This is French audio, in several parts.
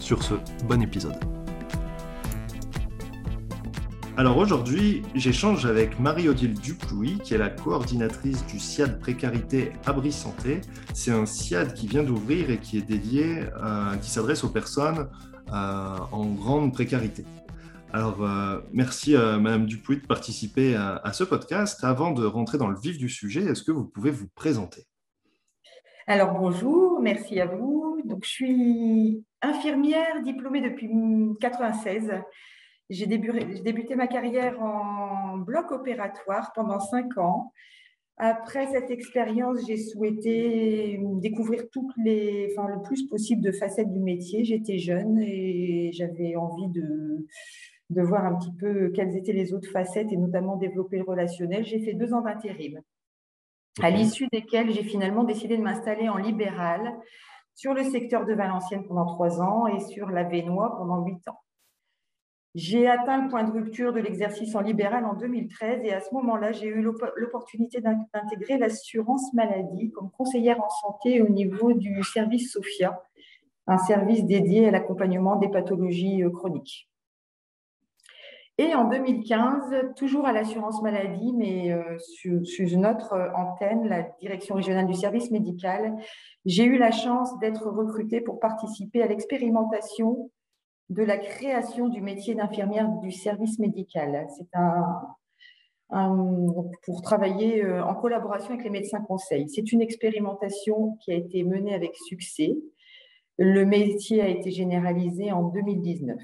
Sur ce, bon épisode. Alors aujourd'hui, j'échange avec Marie-Odile Duplouy, qui est la coordinatrice du SIAD Précarité Abri Santé. C'est un SIAD qui vient d'ouvrir et qui est dédié, euh, qui s'adresse aux personnes euh, en grande précarité. Alors, euh, merci Madame Duplouy de participer à, à, ce podcast. Avant de rentrer dans le vif du sujet, est-ce que vous pouvez vous présenter? Alors bonjour, merci à vous. Donc, je suis infirmière diplômée depuis 1996. J'ai débuté ma carrière en bloc opératoire pendant cinq ans. Après cette expérience, j'ai souhaité découvrir toutes les, enfin, le plus possible de facettes du métier. J'étais jeune et j'avais envie de, de voir un petit peu quelles étaient les autres facettes et notamment développer le relationnel. J'ai fait deux ans d'intérim, à l'issue desquels j'ai finalement décidé de m'installer en libéral sur le secteur de Valenciennes pendant trois ans et sur la Vénois pendant huit ans. J'ai atteint le point de rupture de l'exercice en libéral en 2013 et à ce moment-là, j'ai eu l'opportunité d'intégrer l'assurance maladie comme conseillère en santé au niveau du service SOFIA, un service dédié à l'accompagnement des pathologies euh, chroniques. Et en 2015, toujours à l'assurance maladie, mais euh, sous, une autre euh, antenne, la direction régionale du service médical, j'ai eu la chance d'être recrutée pour participer à l'expérimentation de la création du métier d'infirmière du service médical. C'est un, pour travailler euh, en collaboration avec les médecins conseils. C'est une expérimentation qui a été menée avec succès. Le métier a été généralisé en 2019.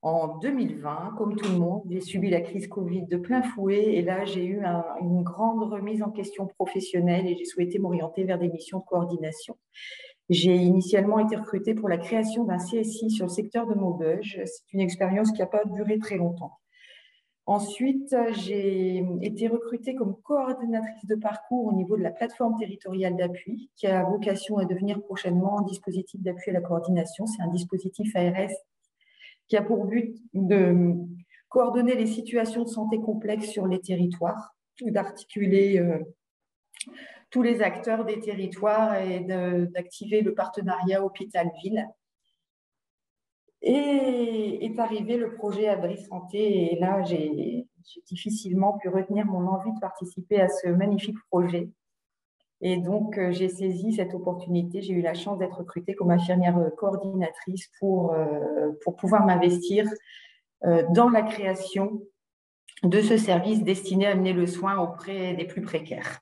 En 2020, comme tout le monde, j'ai subi la crise Covid de plein fouet et là, j'ai eu une grande remise en question professionnelle et j'ai souhaité m'orienter vers des missions de coordination. J'ai initialement été recrutée pour la création d'un CSI sur le secteur de Maubeuge. C'est une expérience qui n'a pas duré très longtemps. Ensuite, j'ai été recrutée comme coordinatrice de parcours au niveau de la plateforme territoriale d'appui, qui a vocation à devenir prochainement un dispositif d'appui à la coordination. C'est un dispositif ARS qui a pour but de coordonner les situations de santé complexes sur les territoires, d'articuler euh, tous les acteurs des territoires et d'activer le partenariat hôpital-ville. Et est arrivé le projet Abri Santé et là, j'ai difficilement pu retenir mon envie de participer à ce magnifique projet et donc, euh, j'ai saisi cette opportunité. J'ai eu la chance d'être recrutée comme infirmière euh, coordinatrice pour, euh, pour pouvoir m'investir dans la création de ce service destiné à amener le soin auprès des plus précaires.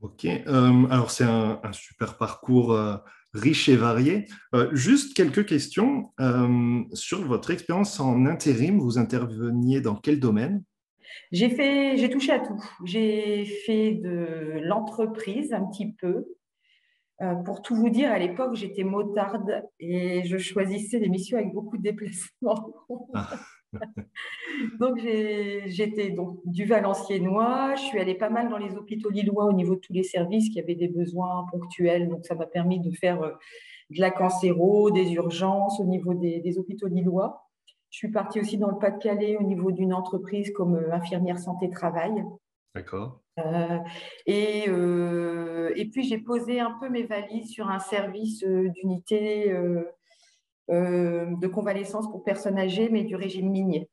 Ok, alors c'est un, super parcours riche et varié. juste quelques questions sur votre expérience en intérim. Vous interveniez dans quel domaine? J'ai fait, j'ai touché à tout. J'ai fait de l'entreprise un petit peu. Euh, pour tout vous dire, à l'époque, j'étais motarde et je choisissais des missions avec beaucoup de déplacements. Ah. donc, j'étais donc du Valenciennois. Je suis allée pas mal dans les hôpitaux lillois au niveau de tous les services qui avaient des besoins ponctuels. Donc, ça m'a permis de faire euh, de la cancéro, des urgences au niveau des, des hôpitaux lillois. Je suis partie aussi dans le Pas-de-Calais au niveau d'une entreprise comme euh, infirmière santé-travail. D'accord. Euh, et, euh, et, puis, j'ai posé un peu mes valises sur un service d'unité de convalescence pour personnes âgées, mais du régime minier.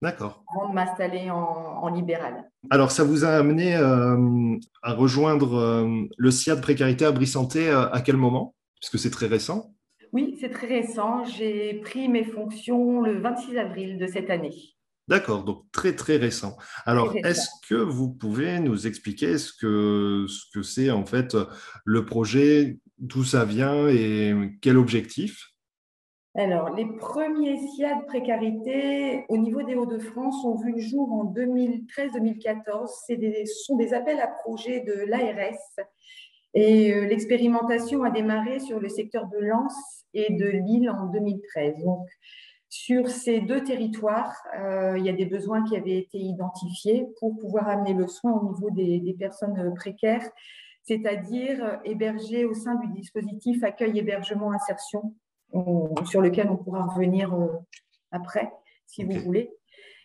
D'accord. Avant de m'installer en, libéral. Alors, ça vous a amené à rejoindre le SIA de précarité à Brie-Santé à quel moment? Puisque c'est très récent. Oui, c'est très récent. J'ai pris mes fonctions le 26 avril de cette année. D'accord, donc très très récent. Alors, est-ce que vous pouvez nous expliquer ce que ce que c'est en fait le projet, d'où ça vient et quel objectif? Alors, les premiers SIA de précarité au niveau des Hauts-de-France ont vu le jour en 2013-2014. Ce sont des appels à projets de l'ARS Et euh, l'expérimentation a démarré sur le secteur de Lens et de Lille en 2013. Donc, sur ces deux territoires, euh, il y a des besoins qui avaient été identifiés pour pouvoir amener le soin au niveau des, personnes précaires, c'est-à-dire hébergées au sein du dispositif accueil, hébergement, insertion, sur lequel on pourra revenir euh, après, si vous voulez.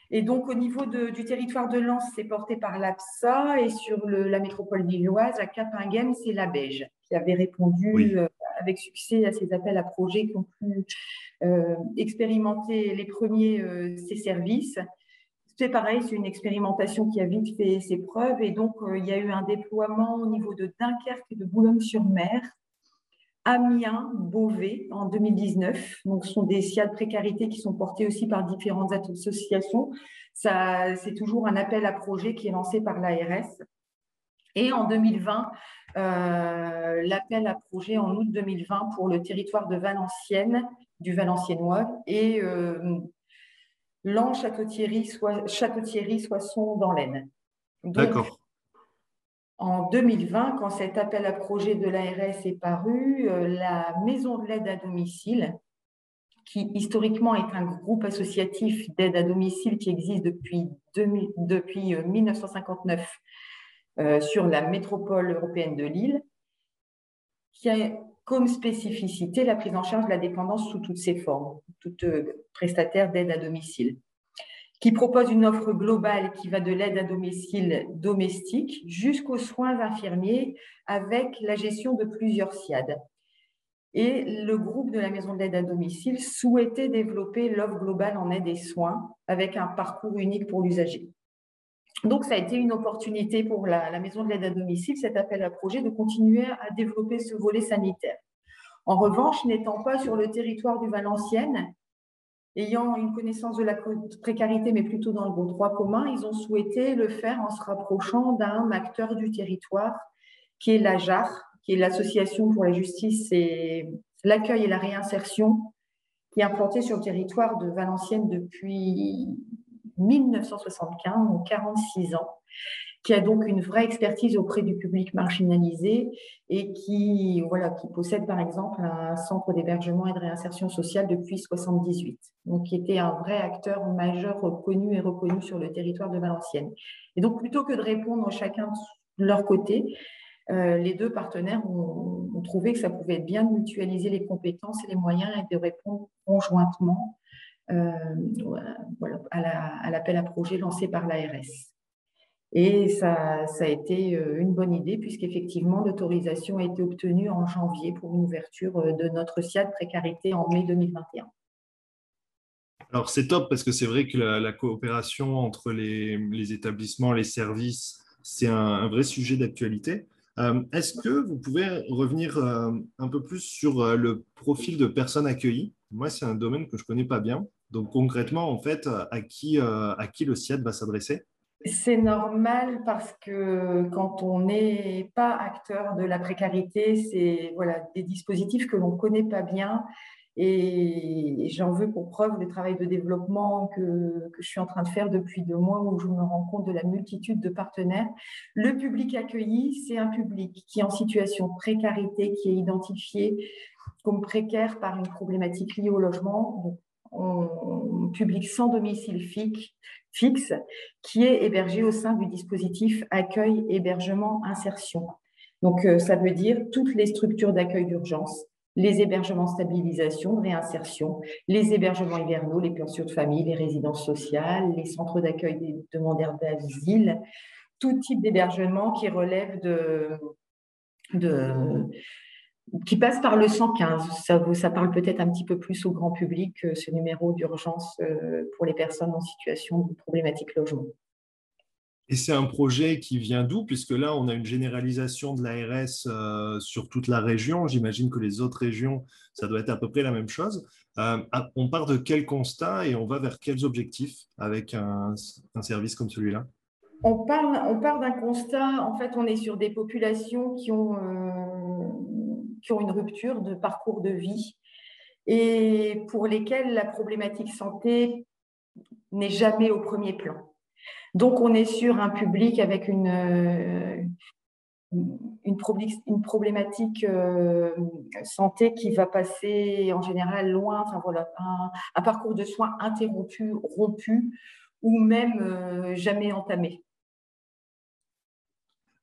Et donc, au niveau du territoire de Lens, c'est porté par l'APSA et sur la métropole lilloise, à Capinghem, c'est la Beige qui avait répondu euh, avec succès à ces appels à projets qui ont pu euh, expérimenter les premiers euh, ces services. C'est pareil, c'est une expérimentation qui a vite fait ses preuves. Et donc il y a eu un déploiement au niveau de Dunkerque et de Boulogne-sur-Mer Amiens, Beauvais en 2019. Donc, ce sont des SIA de précarité qui sont portés aussi par différentes associations. C'est toujours un appel à projet qui est lancé par l'ARS. Et en 2020, euh, l'appel à projet en août 2020 pour le territoire de Valenciennes, du Valenciennois, et euh, Château-Thierry, Soissons dans l'Aisne. D'accord. En 2020, quand cet appel à projet de l'ARS est paru, euh, la maison de l'aide à domicile, qui historiquement est un groupe associatif d'aide à domicile qui existe depuis, depuis 1959 euh, euh, sur la métropole européenne de Lille, qui a comme spécificité la prise en charge de la dépendance sous toutes ses formes, toute prestataire d'aide à domicile qui propose une offre globale qui va de l'aide à domicile domestique jusqu'aux soins infirmiers avec la gestion de plusieurs SIAD. Et le groupe de la maison d'aide à domicile souhaitait développer l'offre globale en aide et soins avec un parcours unique pour l'usager. Donc, ça a été une opportunité pour la, la maison de l'aide à domicile, cet appel à projet, de continuer à développer ce volet sanitaire. En revanche, n'étant pas sur le territoire du Valenciennes, ayant une connaissance de la précarité, mais plutôt dans le droit commun, ils ont souhaité le faire en se rapprochant d'un acteur du territoire, qui est l'AJAR, qui est l'Association pour la justice et l'accueil et la réinsertion, qui est implantée sur le territoire de Valenciennes depuis 1975, donc 46 ans, qui a donc une vraie expertise auprès du public marginalisé et qui, voilà, qui possède par exemple un centre d'hébergement et de réinsertion sociale depuis 1978, donc qui était un vrai acteur majeur reconnu et reconnu sur le territoire de Valenciennes. Et donc plutôt que de répondre chacun de leur côté, euh, les deux partenaires ont, trouvé que ça pouvait être bien de mutualiser les compétences et les moyens et de répondre conjointement voilà, à l'appel à, projet lancé par l'ARS. Et ça, ça, a été euh, une bonne idée puisqu'effectivement, l'autorisation a été obtenue en janvier pour une ouverture euh, de notre SIAD précarité en mai 2021. Alors c'est top parce que c'est vrai que la, coopération entre les, établissements, les services, c'est un, vrai sujet d'actualité. Euh, est-ce que vous pouvez revenir un peu plus sur le profil de personnes accueillies? Moi, c'est un domaine que je ne connais pas bien. Donc concrètement, en fait, à qui, qui le SIAD va s'adresser? C'est normal parce que quand on n'est pas acteur de la précarité, c'est voilà, des dispositifs que l'on ne connaît pas bien. Et j'en veux pour preuve le travail de développement que, que, je suis en train de faire depuis deux mois où je me rends compte de la multitude de partenaires. Le public accueilli, c'est un public qui est en situation de précarité, qui est identifié comme précaire par une problématique liée au logement. Un public sans domicile fixe, qui est hébergé au sein du dispositif accueil, hébergement, insertion. Donc, euh, ça veut dire toutes les structures d'accueil d'urgence, les hébergements stabilisation, réinsertion, les hébergements hivernaux, les pensions de famille, les résidences sociales, les centres d'accueil des demandeurs d'asile, tout type d'hébergement qui relève de, qui passe par le 115. Ça, ça parle peut-être un petit peu plus au grand public, ce numéro d'urgence euh, pour les personnes en situation de problématique logement. Et c'est un projet qui vient d'où? Puisque là, on a une généralisation de l'ARS euh, sur toute la région. J'imagine que les autres régions, ça doit être à peu près la même chose. Euh, on part de quel constat et on va vers quels objectifs avec un, service comme celui-là? On on part d'un constat, en fait, on est sur des populations qui ont une rupture de parcours de vie et pour lesquels la problématique santé n'est jamais au premier plan. Donc, on est sur un public avec une, une, problématique euh, santé qui va passer en général loin, voilà, un, parcours de soins interrompu, rompu ou même euh, jamais entamé.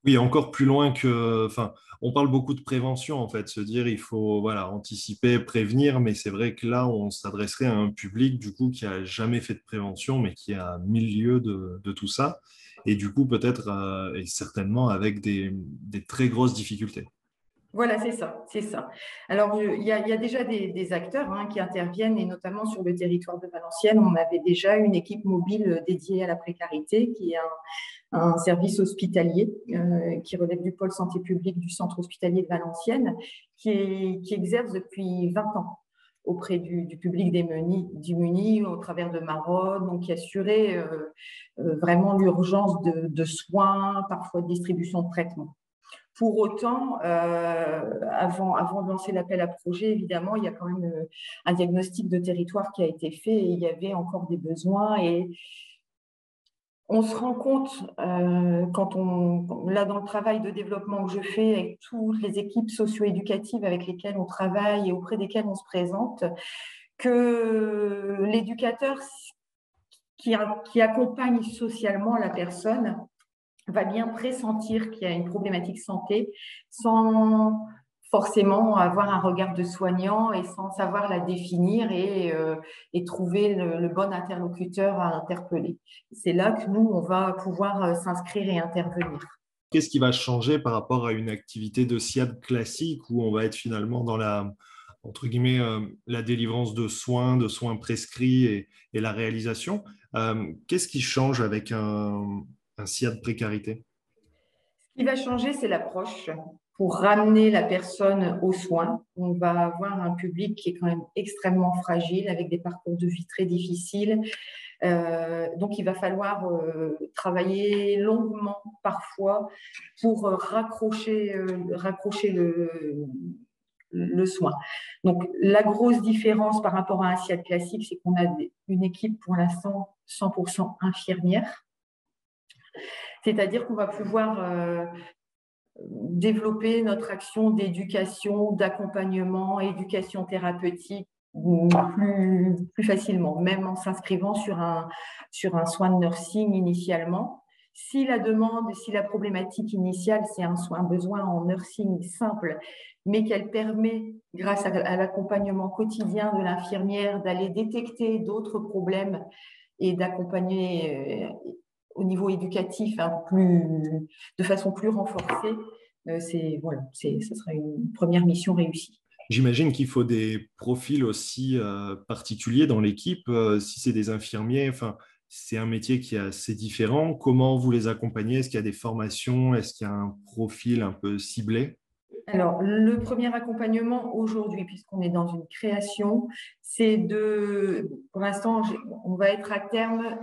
Oui, encore plus loin que. Enfin, on parle beaucoup de prévention, en fait, se dire il faut voilà, anticiper, prévenir, mais c'est vrai que là, on s'adresserait à un public, du coup, qui n'a jamais fait de prévention, mais qui a mille lieux de, tout ça et du coup peut-être euh, et certainement avec des, très grosses difficultés. Voilà, c'est ça, c'est ça. Alors, il y, a, déjà des, acteurs hein, qui interviennent, et notamment sur le territoire de Valenciennes, on avait déjà une équipe mobile dédiée à la précarité, qui est un, service hospitalier euh, qui relève du pôle santé publique du centre hospitalier de Valenciennes, qui, exerce depuis 20 ans auprès du, public des au travers de Marode, donc qui assurait euh, euh, vraiment l'urgence de, soins, parfois de distribution de traitements. Pour autant, avant, avant de lancer l'appel à projet, évidemment, il y a quand même un diagnostic de territoire qui a été fait et il y avait encore des besoins et on se rend compte, euh, quand on, là dans le travail de développement que je fais avec toutes les équipes socio-éducatives avec lesquelles on travaille et auprès desquelles on se présente, que l'éducateur qui, qui accompagne socialement la personne va bien pressentir qu'il y a une problématique santé sans forcément avoir un regard de soignant et sans savoir la définir et, euh, trouver le, bon interlocuteur à interpeller. C'est là que nous, on va pouvoir euh, s'inscrire et intervenir. Qu'est-ce qui va changer par rapport à une activité de SIAD classique où on va être finalement dans la, entre guillemets, euh, la délivrance de soins, de soins prescrits et, la réalisation Qu'est-ce qui change avec un, un SIAD précarité? Ce qui va changer, c'est l'approche pour ramener la personne aux soins. On va avoir un public qui est quand même extrêmement fragile, avec des parcours de vie très difficiles. Euh, donc, il va falloir euh, travailler longuement parfois pour euh, raccrocher, le soin. Donc, la grosse différence par rapport à un SIAD classique, c'est qu'on a une équipe pour l'instant 100% infirmière. C'est-à-dire qu'on va pouvoir développer notre action d'éducation, d'accompagnement, éducation thérapeutique plus, plus facilement, même en s'inscrivant sur un, sur un soin de nursing initialement. Si la demande, si la problématique initiale, c'est un soin, besoin en nursing simple, mais qu'elle permet, grâce à, l'accompagnement quotidien de l'infirmière, d'aller détecter d'autres problèmes et d'accompagner euh, au niveau éducatif hein, plus, de façon plus renforcée, euh, c'est voilà, ce sera une première mission réussie. J'imagine qu'il faut des profils aussi euh, particuliers dans l'équipe. Euh, si c'est des infirmiers, enfin, c'est un métier qui est assez différent. Comment vous les accompagnez? Est-ce qu'il y a des formations? Est-ce qu'il y a un profil un peu ciblé? Alors, le premier accompagnement aujourd'hui, puisqu'on est dans une création, c'est de, pour l'instant, on va être à terme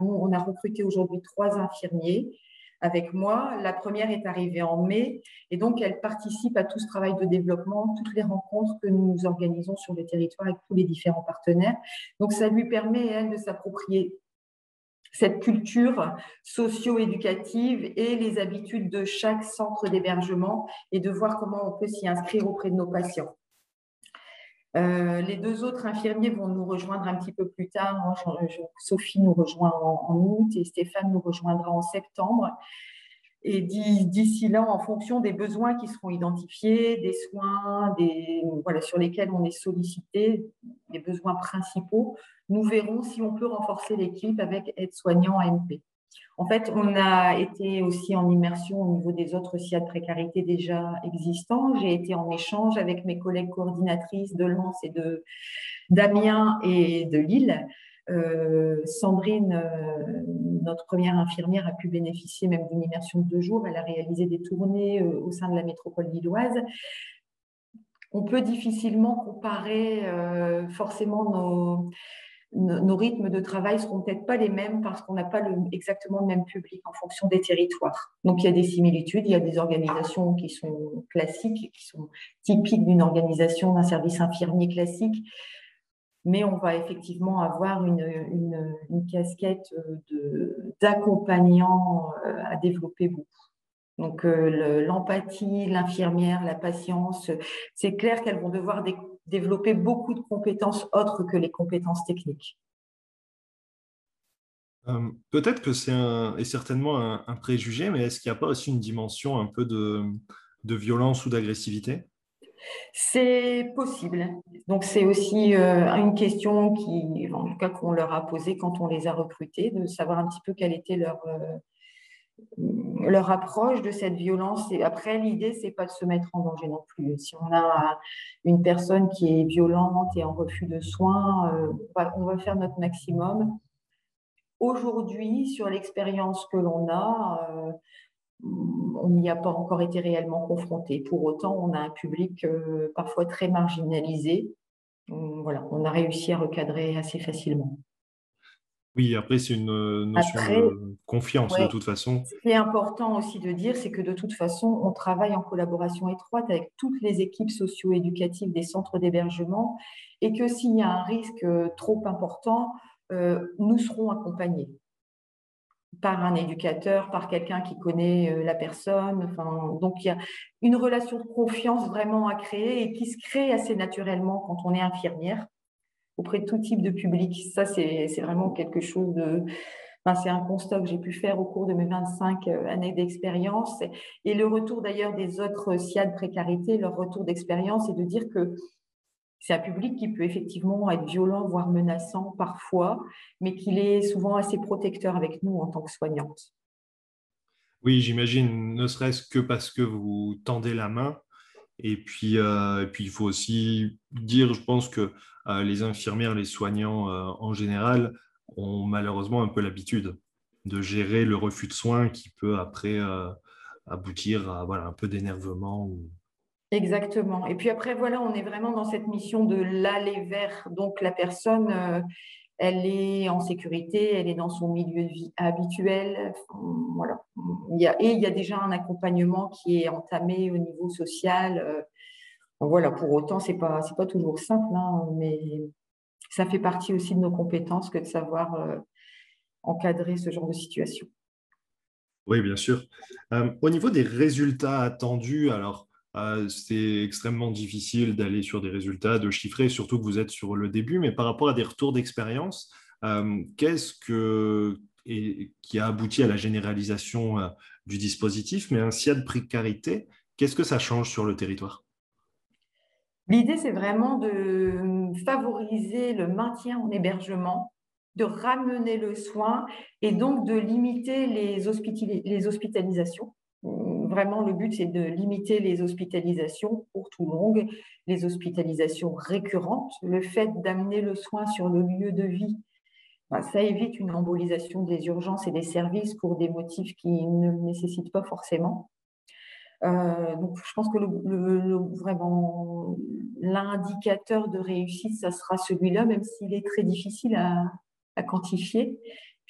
On a recruté aujourd'hui trois infirmiers avec moi. La première est arrivée en mai et donc elle participe à tout ce travail de développement, toutes les rencontres que nous organisons sur le territoire avec tous les différents partenaires. Donc ça lui permet, elle, de s'approprier cette culture socio-éducative et les habitudes de chaque centre d'hébergement et de voir comment on peut s'y inscrire auprès de nos patients. Euh, les deux autres infirmiers vont nous rejoindre un petit peu plus tard. Sophie nous rejoint en, août et Stéphane nous rejoindra en septembre. Et d'ici là, en fonction des besoins qui seront identifiés, des soins sur lesquels on est sollicité, les besoins principaux, nous verrons si on peut renforcer l'équipe avec aide-soignant AMP. En fait, on a été aussi en immersion au niveau des autres SIA de précarité déjà existants. J'ai été en échange avec mes collègues coordinatrices de Lens et de d'Amiens et de Lille. Euh, Sandrine, euh, notre première infirmière, a pu bénéficier même d'une immersion de deux jours. Elle a réalisé des tournées euh, au sein de la métropole lilloise. On peut difficilement comparer forcément nos, nos rythmes de travail seront peut-être pas les mêmes parce qu'on n'a pas exactement le même public en fonction des territoires. Donc il y a des similitudes, il y a des organisations qui sont classiques, qui sont typiques d'une organisation d'un service infirmier classique, mais on va effectivement avoir une, casquette d'accompagnant euh, à développer beaucoup. Donc l'empathie, l'infirmière, la patience, c'est clair qu'elles vont devoir développer beaucoup de compétences autres que les compétences techniques. Euh, peut-être que c'est et certainement un, préjugé, mais est-ce qu'il n'y a pas aussi une dimension un peu de, violence ou d'agressivité? C'est possible. Donc c'est aussi euh, une question qui, en tout cas, qu'on leur a posée quand on les a recrutés, de savoir un petit peu quelle était leur, euh, leur approche de cette violence. Et après, l'idée, c'est pas de se mettre en danger non plus. Si on a une personne qui est violente et en refus de soins, on va faire notre maximum Aujourd'hui, sur l'expérience que l'on a, euh, on n'y a pas encore été réellement confronté. Pour autant, on a un public euh, parfois très marginalisé. Voilà, on a réussi à recadrer assez facilement. Oui, après, c'est une notion de confiance de toute façon. Ce qui est important aussi de dire, c'est que de toute façon, on travaille en collaboration étroite avec toutes les équipes socio-éducatives des centres d'hébergement et que s'il y a un risque euh, trop important, euh, nous serons accompagnés par un éducateur, par quelqu'un qui connaît euh, la personne. Enfin, donc, il y a une relation de confiance vraiment à créer et qui se crée assez naturellement quand on est infirmière auprès de tout type de public. Ça, c'est vraiment quelque chose de... c'est un constat que j'ai pu faire au cours de mes 25 euh, années d'expérience. Et le retour d'ailleurs des autres SIAD précarité, leur retour d'expérience, est de dire que c'est un public qui peut effectivement être violent, voire menaçant parfois, mais qu'il est souvent assez protecteur avec nous en tant que soignante. Oui, j'imagine, ne serait-ce que parce que vous tendez la main. Et puis, euh, puis il faut aussi dire, je pense que euh, les infirmières, les soignants euh, en général ont malheureusement un peu l'habitude de gérer le refus de soins qui peut après aboutir à voilà, un peu d'énervement Exactement. Et puis après, voilà, on est vraiment dans cette mission de l'aller vers. Donc la personne, elle est en sécurité, elle est dans son milieu de vie habituel. Voilà. Il y a, et il y a déjà un accompagnement qui est entamé au niveau social. Euh. voilà, pour autant, ce n'est pas, pas toujours simple, hein, mais ça fait partie aussi de nos compétences que de savoir euh, encadrer ce genre de situation. Oui, bien sûr. au niveau des résultats attendus, alors ah, c'est extrêmement difficile d'aller sur des résultats, de chiffrer, surtout que vous êtes sur le début, mais par rapport à des retours d'expérience, euh, qu'est-ce que qui a abouti à la généralisation euh, du dispositif, mais un SIA de précarité, qu'est-ce que ça change sur le territoire? L'idée, c'est vraiment de favoriser le maintien en hébergement, de ramener le soin et donc de limiter les hospitalisations vraiment, le but, c'est de limiter les hospitalisations pour tout longue, les hospitalisations récurrentes. Le fait d'amener le soin sur le lieu de vie, bah, ça évite une embolisation des urgences et des services pour des motifs qui ne le nécessitent pas forcément. Euh, donc, je pense que vraiment l'indicateur de réussite, ça sera celui-là, même s'il est très difficile à quantifier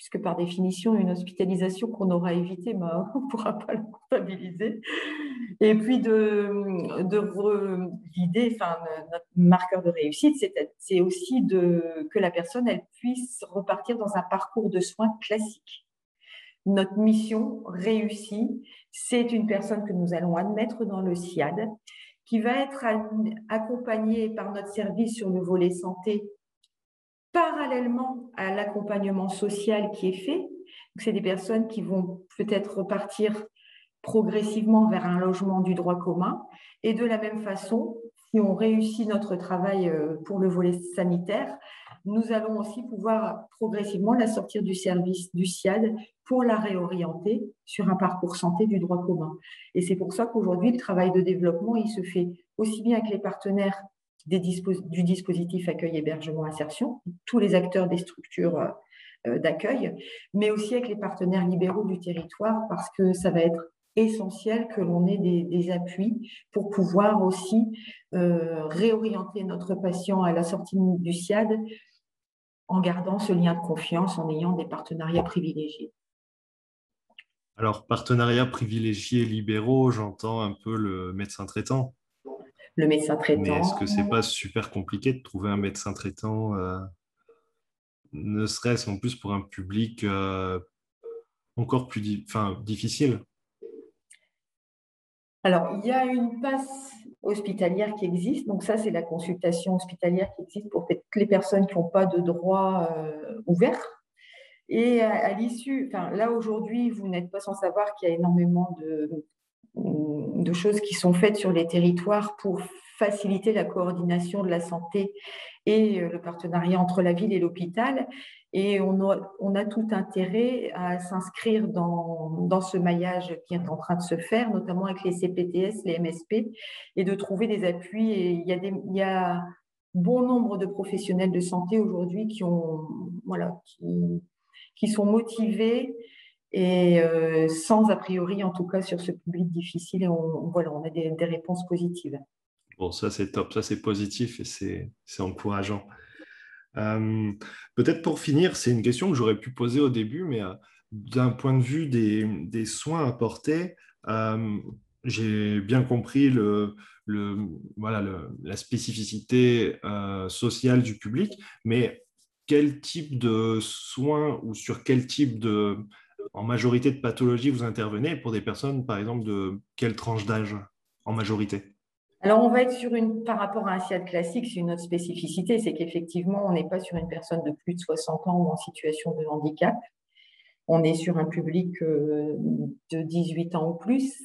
puisque par définition, une hospitalisation qu'on aura évitée, bah, on ne pourra pas le comptabiliser. Et puis, de, l'idée, enfin, notre marqueur de réussite, c'est aussi que la personne elle puisse repartir dans un parcours de soins classique. Notre mission réussie, c'est une personne que nous allons admettre dans le SIAD, qui va être accompagnée par notre service sur le volet santé parallèlement à l'accompagnement social qui est fait. C'est des personnes qui vont peut-être repartir progressivement vers un logement du droit commun. Et de la même façon, si on réussit notre travail euh, pour le volet sanitaire, nous allons aussi pouvoir progressivement la sortir du service du SIAD pour la réorienter sur un parcours santé du droit commun. Et c'est pour ça qu'aujourd'hui, le travail de développement, il se fait aussi bien avec les partenaires du dispositif accueil-hébergement-insertion, tous les acteurs des structures euh, d'accueil, mais aussi avec les partenaires libéraux du territoire, parce que ça va être essentiel que l'on ait des, appuis pour pouvoir aussi euh, réorienter notre patient à la sortie du SIAD en gardant ce lien de confiance, en ayant des partenariats privilégiés. Alors, partenariats privilégiés libéraux, j'entends un peu le médecin traitant le médecin traitant. Est-ce que c'est pas super compliqué de trouver un médecin traitant, euh, ne serait-ce en plus pour un public euh, encore plus difficile? Alors, il y a une passe hospitalière qui existe. Donc ça, c'est la consultation hospitalière qui existe pour toutes les personnes qui n'ont pas de droit euh, ouvert. Et à, l'issue, enfin, là aujourd'hui, vous n'êtes pas sans savoir qu'il y a énormément de, de choses qui sont faites sur les territoires pour faciliter la coordination de la santé et euh, le partenariat entre la ville et l'hôpital. Et on a, tout intérêt à s'inscrire dans, dans, ce maillage qui est en train de se faire, notamment avec les CPTS, les MSP, et de trouver des appuis. Et il y a, il y a bon nombre de professionnels de santé aujourd'hui qui, voilà, qui, qui sont motivés et euh, sans a priori, en tout cas, sur ce public difficile. On, voilà, on a des, réponses positives. Bon, ça c'est top, ça c'est positif et c'est encourageant. Euh, peut-être pour finir, c'est une question que j'aurais pu poser au début, mais euh, d'un point de vue des, des soins apportés, j'ai bien compris le, le, voilà, la spécificité sociale du public, mais quel type de soins ou sur quel type de, en majorité de pathologies vous intervenez pour des personnes, par exemple, de quelle tranche d'âge en majorité? Alors, on va être sur une, par rapport à un SIAD classique, c'est une autre spécificité, c'est qu'effectivement, on n'est pas sur une personne de plus de 60 ans ou en situation de handicap. On est sur un public euh, de 18 ans ou plus,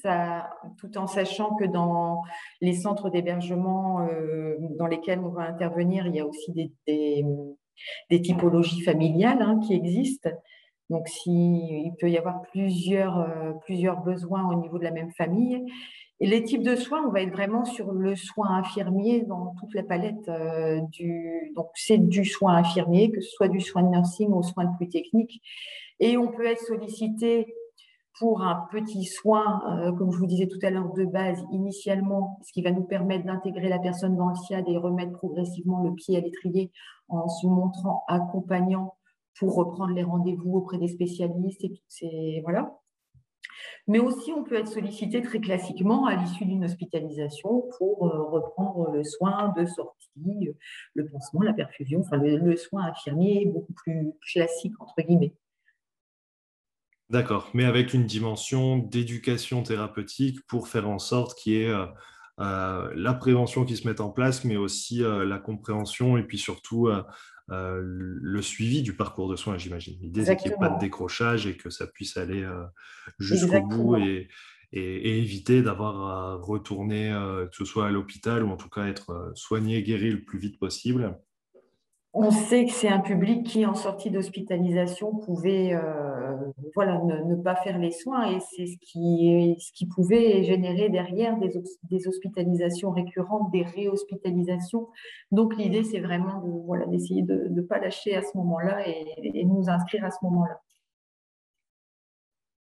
tout en sachant que dans les centres d'hébergement euh, dans lesquels on va intervenir, il y a aussi des, des, typologies familiales hein, qui existent. Donc, si, il peut y avoir plusieurs, euh, plusieurs besoins au niveau de la même famille. Et les types de soins, on va être vraiment sur le soin infirmier dans toute la palette euh, du. Donc, c'est du soin infirmier, que ce soit du soin de nursing ou soin plus technique. Et on peut être sollicité pour un petit soin, euh, comme je vous disais tout à l'heure, de base initialement, ce qui va nous permettre d'intégrer la personne dans le SIAD et remettre progressivement le pied à l'étrier en se montrant accompagnant pour reprendre les rendez-vous auprès des spécialistes et toutes ces voilà. Mais aussi, on peut être sollicité très classiquement à l'issue d'une hospitalisation pour euh, reprendre le soin de sortie, le pansement, la perfusion, enfin le, soin infirmier beaucoup plus classique, entre guillemets. D'accord, mais avec une dimension d'éducation thérapeutique pour faire en sorte qu'il y ait euh, euh, la prévention qui se mette en place, mais aussi la compréhension et puis surtout euh, le suivi du parcours de soins, j'imagine. L'idée, c'est qu'il n'y ait pas de décrochage et que ça puisse aller euh, jusqu'au bout et, et, éviter d'avoir à retourner, euh, que ce soit à l'hôpital ou en tout cas être soigné, guéri le plus vite possible on sait que c'est un public qui, en sortie d'hospitalisation, pouvait euh, voilà, ne, pas faire les soins et c'est ce qui, ce qui pouvait générer derrière des, hospitalisations récurrentes, des réhospitalisations. Donc l'idée, c'est vraiment de, voilà, d'essayer de ne pas lâcher à ce moment-là et, nous inscrire à ce moment-là.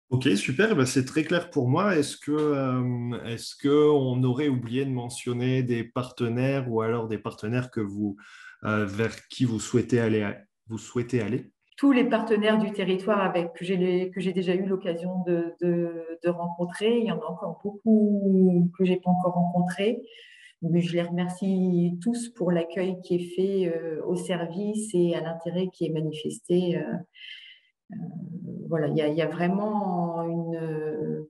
Ok, super, eh ben, c'est très clair pour moi. Est-ce que euh, est-ce qu'on aurait oublié de mentionner des partenaires ou alors des partenaires que vous vers qui vous souhaitez aller, vous souhaitez aller tous les partenaires du territoire avec, que j'ai déjà eu l'occasion de, rencontrer. Il y en a encore beaucoup que je n'ai pas encore rencontrés. Mais je les remercie tous pour l'accueil qui est fait euh, au service et à l'intérêt qui est manifesté. Euh, voilà, il y, a, vraiment une,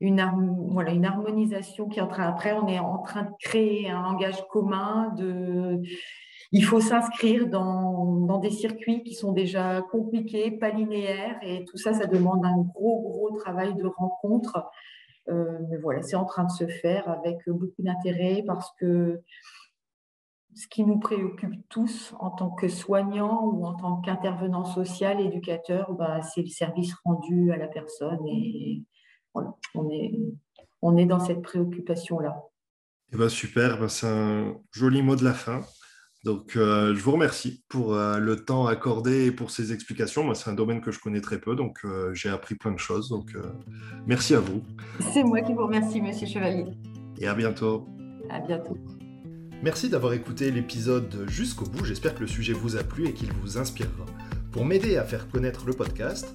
une, voilà, une harmonisation qui est en train. Après, on est en train de créer un langage commun. De, il faut s'inscrire dans, dans, des circuits qui sont déjà compliqués, pas linéaires, et tout ça, ça demande un gros, gros travail de rencontre. Euh, mais voilà, c'est en train de se faire avec beaucoup d'intérêt parce que ce qui nous préoccupe tous en tant que soignants ou en tant qu'intervenant social, éducateur, bah, c'est le service rendu à la personne et on, est, on est dans cette préoccupation-là. Eh ben super, ben c'est un joli mot de la fin. Donc, euh, je vous remercie pour euh, le temps accordé et pour ces explications. Moi, c'est un domaine que je connais très peu, donc euh, j'ai appris plein de choses. Donc, merci à vous. C'est moi qui vous remercie, Monsieur Chevalier. Et à bientôt. À bientôt. Merci d'avoir écouté l'épisode jusqu'au bout. J'espère que le sujet vous a plu et qu'il vous inspirera. Pour m'aider à faire connaître le podcast,